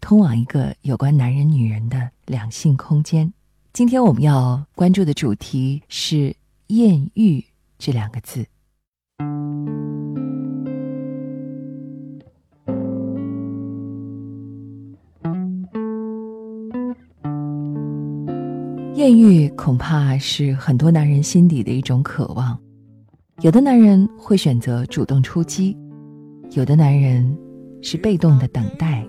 通往一个有关男人、女人的两性空间。今天我们要关注的主题是“艳遇”这两个字。艳遇恐怕是很多男人心底的一种渴望。有的男人会选择主动出击，有的男人是被动的等待。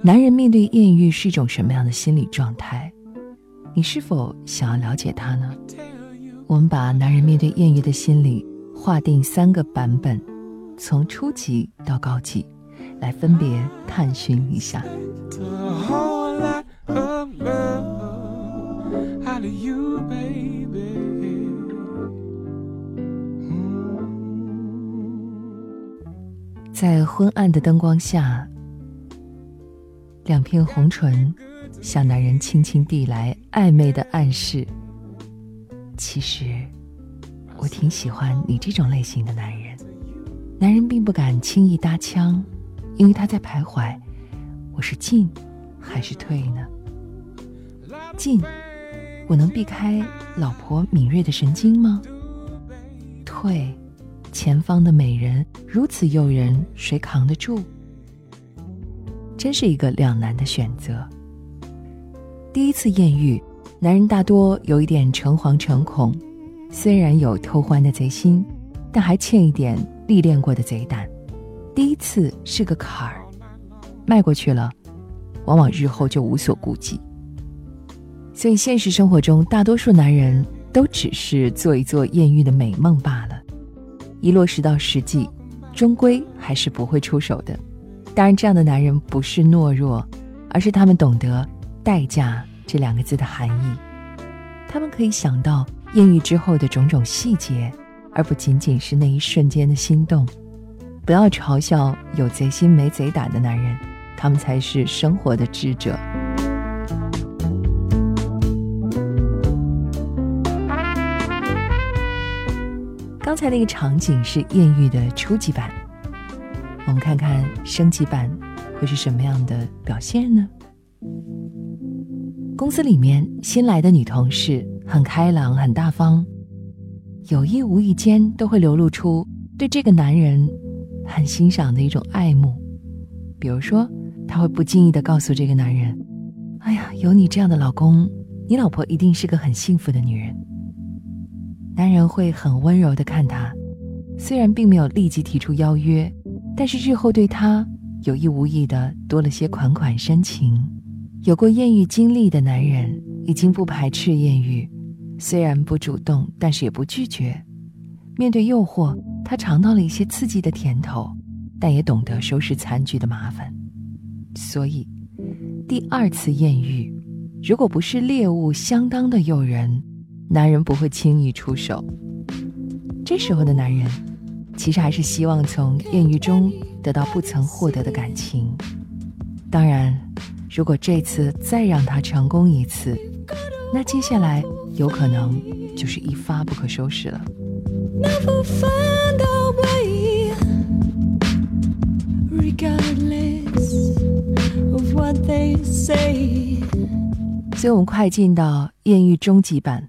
男人面对艳遇是一种什么样的心理状态？你是否想要了解他呢？我们把男人面对艳遇的心理划定三个版本，从初级到高级，来分别探寻一下。在昏暗的灯光下。两片红唇向男人轻轻递来暧昧的暗示。其实，我挺喜欢你这种类型的男人。男人并不敢轻易搭腔，因为他在徘徊：我是进还是退呢？进，我能避开老婆敏锐的神经吗？退，前方的美人如此诱人，谁扛得住？真是一个两难的选择。第一次艳遇，男人大多有一点诚惶诚恐，虽然有偷欢的贼心，但还欠一点历练过的贼胆。第一次是个坎儿，迈过去了，往往日后就无所顾忌。所以现实生活中，大多数男人都只是做一做艳遇的美梦罢了，一落实到实际，终归还是不会出手的。当然，这样的男人不是懦弱，而是他们懂得“代价”这两个字的含义。他们可以想到艳遇之后的种种细节，而不仅仅是那一瞬间的心动。不要嘲笑有贼心没贼胆的男人，他们才是生活的智者。刚才那个场景是艳遇的初级版。我们看看升级版会是什么样的表现呢？公司里面新来的女同事很开朗、很大方，有意无意间都会流露出对这个男人很欣赏的一种爱慕。比如说，她会不经意的告诉这个男人：“哎呀，有你这样的老公，你老婆一定是个很幸福的女人。”男人会很温柔的看她，虽然并没有立即提出邀约。但是日后对他有意无意的多了些款款深情。有过艳遇经历的男人已经不排斥艳遇，虽然不主动，但是也不拒绝。面对诱惑，他尝到了一些刺激的甜头，但也懂得收拾残局的麻烦。所以，第二次艳遇，如果不是猎物相当的诱人，男人不会轻易出手。这时候的男人。其实还是希望从艳遇中得到不曾获得的感情。当然，如果这次再让他成功一次，那接下来有可能就是一发不可收拾了。所以，我们快进到艳遇终极版，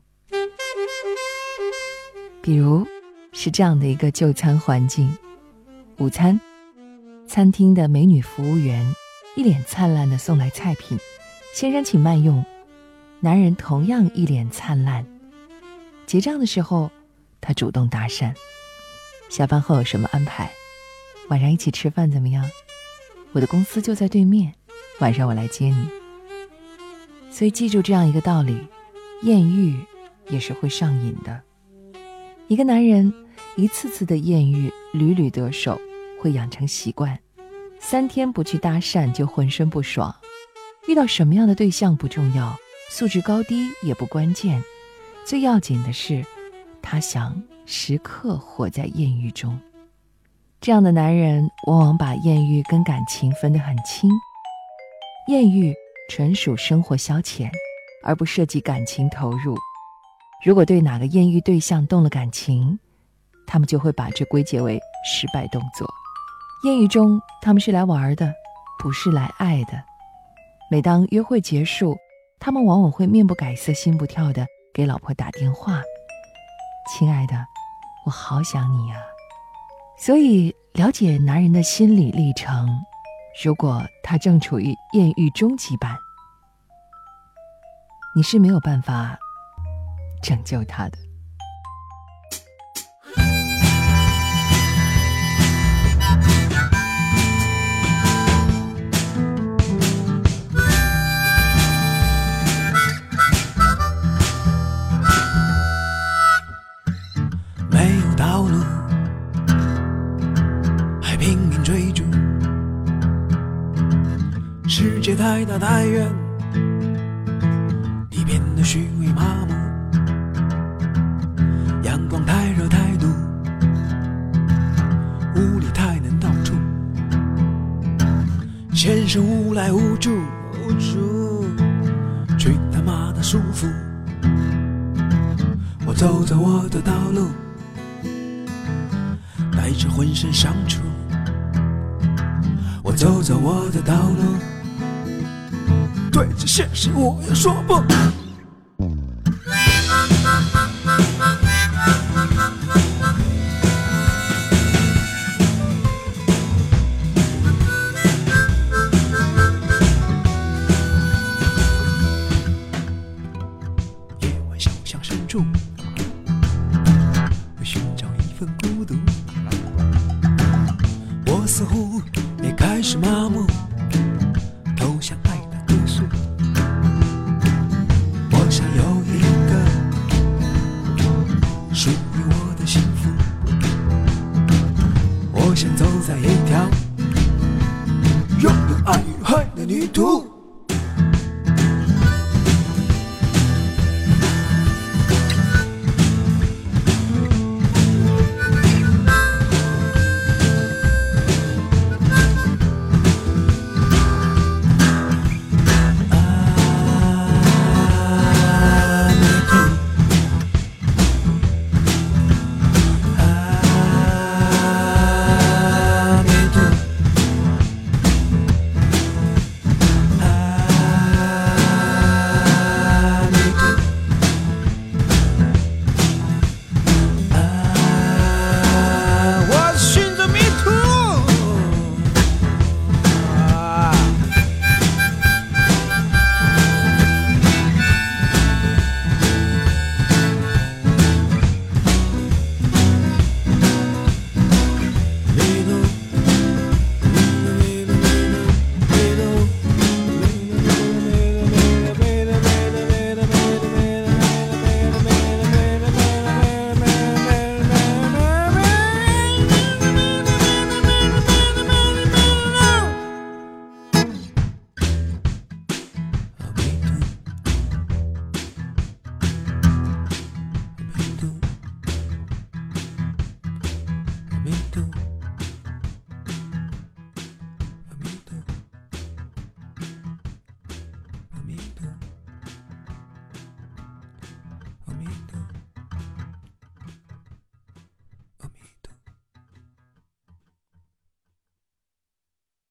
比如。是这样的一个就餐环境：午餐，餐厅的美女服务员一脸灿烂的送来菜品，先生请慢用。男人同样一脸灿烂。结账的时候，他主动搭讪：“下班后有什么安排？晚上一起吃饭怎么样？我的公司就在对面，晚上我来接你。”所以记住这样一个道理：艳遇也是会上瘾的。一个男人一次次的艳遇，屡屡得手，会养成习惯。三天不去搭讪就浑身不爽，遇到什么样的对象不重要，素质高低也不关键，最要紧的是，他想时刻活在艳遇中。这样的男人往往把艳遇跟感情分得很清，艳遇纯属生活消遣，而不涉及感情投入。如果对哪个艳遇对象动了感情，他们就会把这归结为失败动作。艳遇中，他们是来玩的，不是来爱的。每当约会结束，他们往往会面不改色、心不跳的给老婆打电话：“亲爱的，我好想你啊。”所以，了解男人的心理历程，如果他正处于艳遇终极版，你是没有办法拯救他的。没有道路还拼命追逐。世界太大太远先生无赖无助，无助，去他妈的舒服，我走着我的道路，带着浑身伤处，我走着我的道路。对着现实，我也说不。是麻木，投向爱的归宿。我想有一个属于我的幸福。我想走在一条拥有爱与恨的旅途。